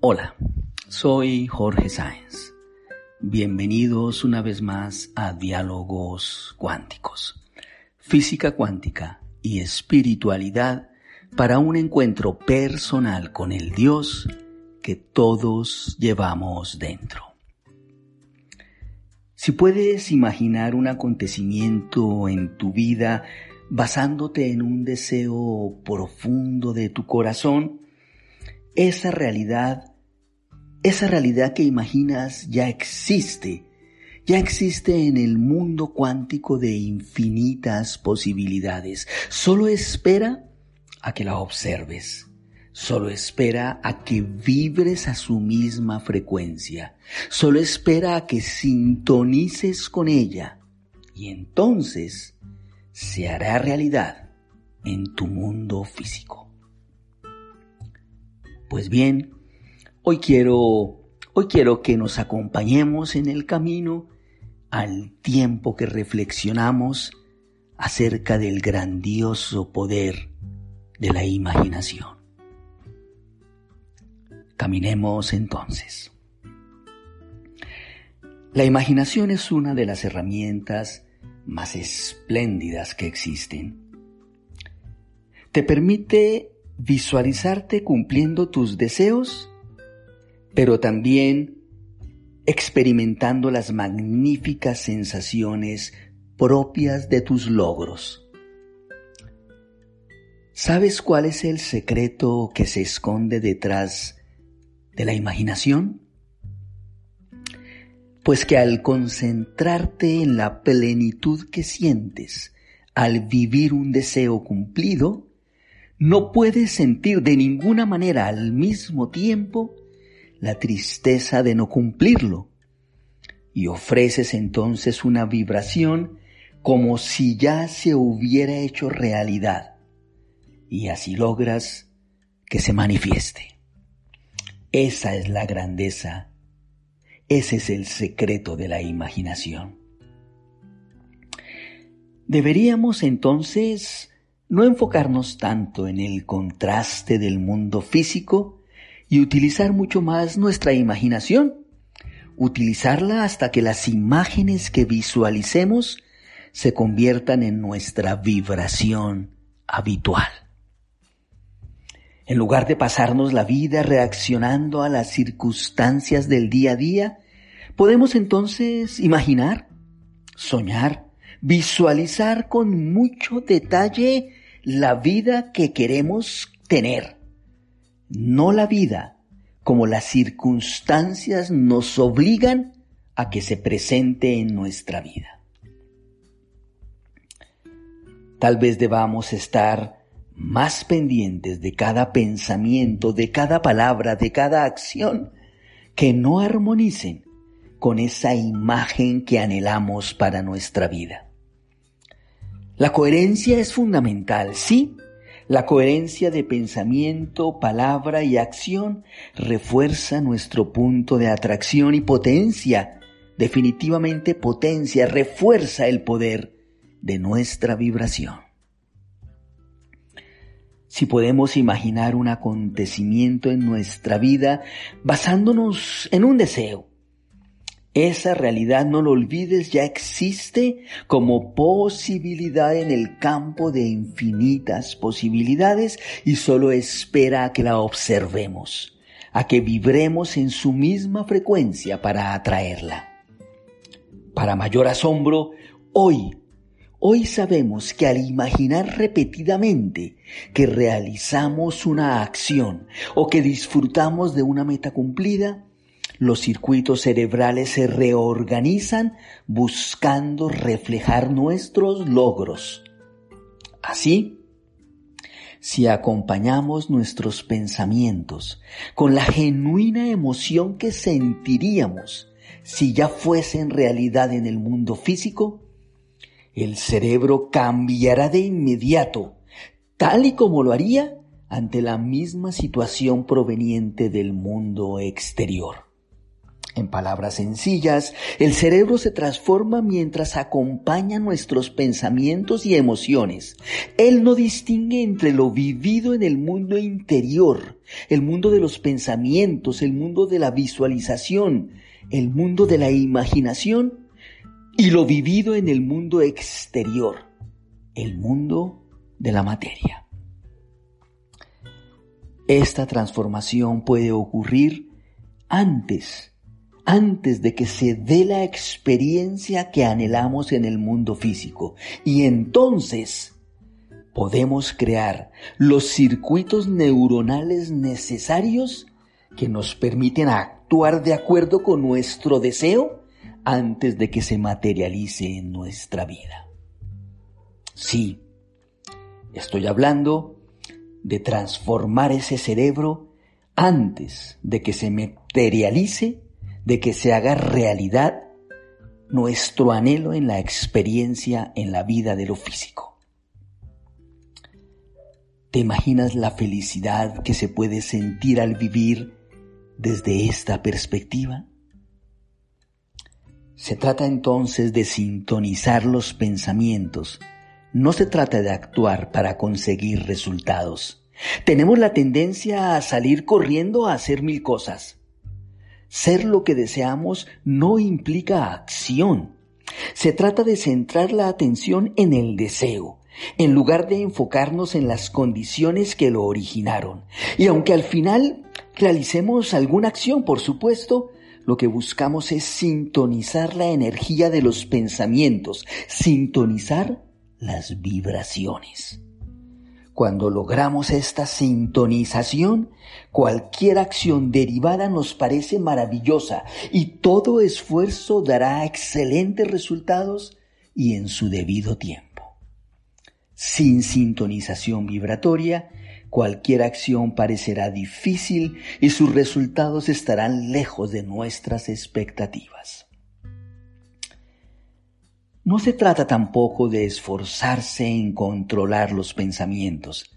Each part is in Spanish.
Hola, soy Jorge Sáenz. Bienvenidos una vez más a Diálogos Cuánticos, Física Cuántica y Espiritualidad para un encuentro personal con el Dios que todos llevamos dentro. Si puedes imaginar un acontecimiento en tu vida basándote en un deseo profundo de tu corazón, esa realidad esa realidad que imaginas ya existe, ya existe en el mundo cuántico de infinitas posibilidades. Solo espera a que la observes. Solo espera a que vibres a su misma frecuencia. Solo espera a que sintonices con ella. Y entonces se hará realidad en tu mundo físico. Pues bien, Hoy quiero, hoy quiero que nos acompañemos en el camino al tiempo que reflexionamos acerca del grandioso poder de la imaginación. Caminemos entonces. La imaginación es una de las herramientas más espléndidas que existen. Te permite visualizarte cumpliendo tus deseos pero también experimentando las magníficas sensaciones propias de tus logros. ¿Sabes cuál es el secreto que se esconde detrás de la imaginación? Pues que al concentrarte en la plenitud que sientes al vivir un deseo cumplido, no puedes sentir de ninguna manera al mismo tiempo la tristeza de no cumplirlo y ofreces entonces una vibración como si ya se hubiera hecho realidad y así logras que se manifieste. Esa es la grandeza, ese es el secreto de la imaginación. Deberíamos entonces no enfocarnos tanto en el contraste del mundo físico y utilizar mucho más nuestra imaginación, utilizarla hasta que las imágenes que visualicemos se conviertan en nuestra vibración habitual. En lugar de pasarnos la vida reaccionando a las circunstancias del día a día, podemos entonces imaginar, soñar, visualizar con mucho detalle la vida que queremos tener no la vida, como las circunstancias nos obligan a que se presente en nuestra vida. Tal vez debamos estar más pendientes de cada pensamiento, de cada palabra, de cada acción que no armonicen con esa imagen que anhelamos para nuestra vida. La coherencia es fundamental, sí, la coherencia de pensamiento, palabra y acción refuerza nuestro punto de atracción y potencia, definitivamente potencia, refuerza el poder de nuestra vibración. Si podemos imaginar un acontecimiento en nuestra vida basándonos en un deseo, esa realidad, no lo olvides, ya existe como posibilidad en el campo de infinitas posibilidades y solo espera a que la observemos, a que vibremos en su misma frecuencia para atraerla. Para mayor asombro, hoy, hoy sabemos que al imaginar repetidamente que realizamos una acción o que disfrutamos de una meta cumplida, los circuitos cerebrales se reorganizan buscando reflejar nuestros logros. Así, si acompañamos nuestros pensamientos con la genuina emoción que sentiríamos si ya fuesen realidad en el mundo físico, el cerebro cambiará de inmediato, tal y como lo haría ante la misma situación proveniente del mundo exterior. En palabras sencillas, el cerebro se transforma mientras acompaña nuestros pensamientos y emociones. Él no distingue entre lo vivido en el mundo interior, el mundo de los pensamientos, el mundo de la visualización, el mundo de la imaginación y lo vivido en el mundo exterior, el mundo de la materia. Esta transformación puede ocurrir antes antes de que se dé la experiencia que anhelamos en el mundo físico. Y entonces podemos crear los circuitos neuronales necesarios que nos permiten actuar de acuerdo con nuestro deseo antes de que se materialice en nuestra vida. Sí, estoy hablando de transformar ese cerebro antes de que se materialice de que se haga realidad nuestro anhelo en la experiencia en la vida de lo físico. ¿Te imaginas la felicidad que se puede sentir al vivir desde esta perspectiva? Se trata entonces de sintonizar los pensamientos. No se trata de actuar para conseguir resultados. Tenemos la tendencia a salir corriendo a hacer mil cosas. Ser lo que deseamos no implica acción. Se trata de centrar la atención en el deseo, en lugar de enfocarnos en las condiciones que lo originaron. Y aunque al final realicemos alguna acción, por supuesto, lo que buscamos es sintonizar la energía de los pensamientos, sintonizar las vibraciones. Cuando logramos esta sintonización, cualquier acción derivada nos parece maravillosa y todo esfuerzo dará excelentes resultados y en su debido tiempo. Sin sintonización vibratoria, cualquier acción parecerá difícil y sus resultados estarán lejos de nuestras expectativas. No se trata tampoco de esforzarse en controlar los pensamientos.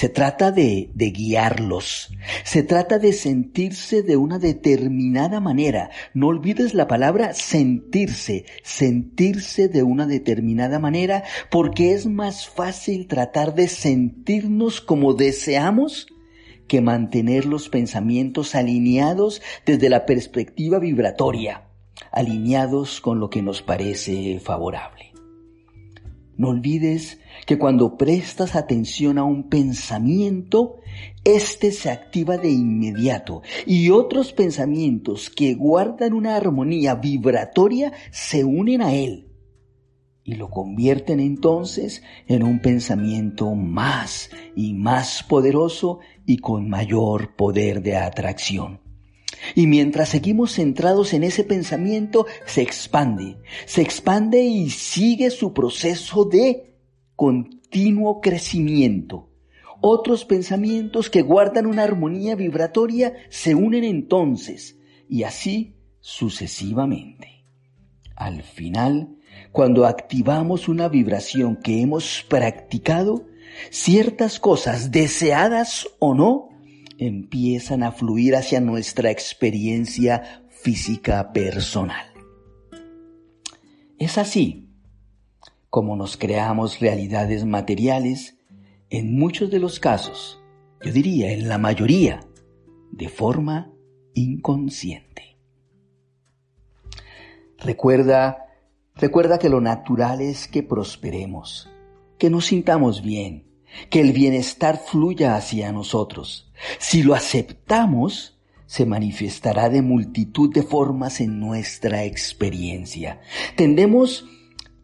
Se trata de, de, guiarlos. Se trata de sentirse de una determinada manera. No olvides la palabra sentirse. Sentirse de una determinada manera porque es más fácil tratar de sentirnos como deseamos que mantener los pensamientos alineados desde la perspectiva vibratoria alineados con lo que nos parece favorable. No olvides que cuando prestas atención a un pensamiento, éste se activa de inmediato y otros pensamientos que guardan una armonía vibratoria se unen a él y lo convierten entonces en un pensamiento más y más poderoso y con mayor poder de atracción. Y mientras seguimos centrados en ese pensamiento, se expande, se expande y sigue su proceso de continuo crecimiento. Otros pensamientos que guardan una armonía vibratoria se unen entonces y así sucesivamente. Al final, cuando activamos una vibración que hemos practicado, ciertas cosas, deseadas o no, empiezan a fluir hacia nuestra experiencia física personal. Es así como nos creamos realidades materiales en muchos de los casos, yo diría en la mayoría, de forma inconsciente. Recuerda, recuerda que lo natural es que prosperemos, que nos sintamos bien, que el bienestar fluya hacia nosotros. Si lo aceptamos, se manifestará de multitud de formas en nuestra experiencia. Tendemos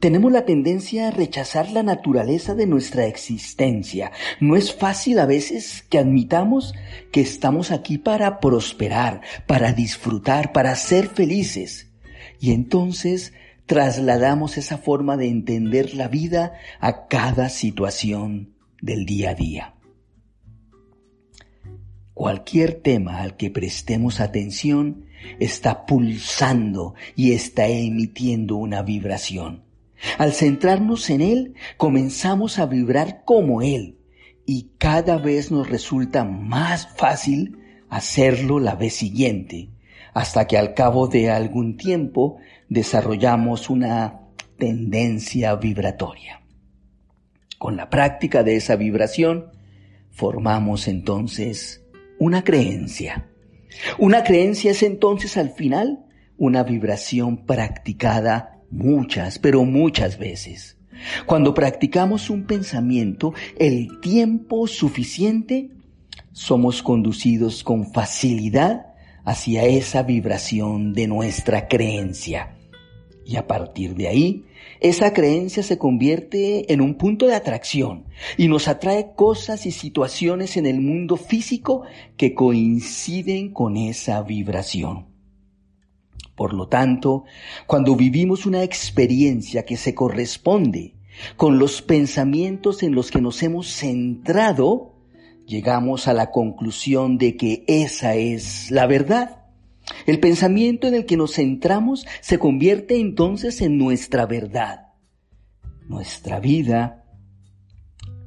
tenemos la tendencia a rechazar la naturaleza de nuestra existencia. No es fácil a veces que admitamos que estamos aquí para prosperar, para disfrutar, para ser felices. Y entonces trasladamos esa forma de entender la vida a cada situación del día a día. Cualquier tema al que prestemos atención está pulsando y está emitiendo una vibración. Al centrarnos en él, comenzamos a vibrar como él y cada vez nos resulta más fácil hacerlo la vez siguiente. hasta que al cabo de algún tiempo desarrollamos una tendencia vibratoria. Con la práctica de esa vibración, formamos entonces una creencia. Una creencia es entonces al final una vibración practicada muchas, pero muchas veces. Cuando practicamos un pensamiento el tiempo suficiente, somos conducidos con facilidad hacia esa vibración de nuestra creencia. Y a partir de ahí, esa creencia se convierte en un punto de atracción y nos atrae cosas y situaciones en el mundo físico que coinciden con esa vibración. Por lo tanto, cuando vivimos una experiencia que se corresponde con los pensamientos en los que nos hemos centrado, llegamos a la conclusión de que esa es la verdad. El pensamiento en el que nos centramos se convierte entonces en nuestra verdad. Nuestra vida,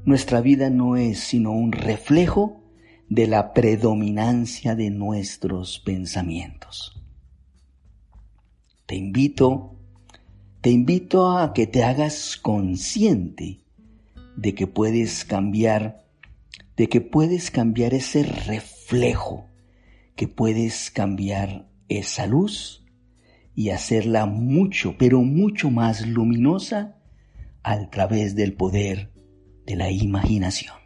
nuestra vida no es sino un reflejo de la predominancia de nuestros pensamientos. Te invito, te invito a que te hagas consciente de que puedes cambiar, de que puedes cambiar ese reflejo que puedes cambiar esa luz y hacerla mucho, pero mucho más luminosa a través del poder de la imaginación.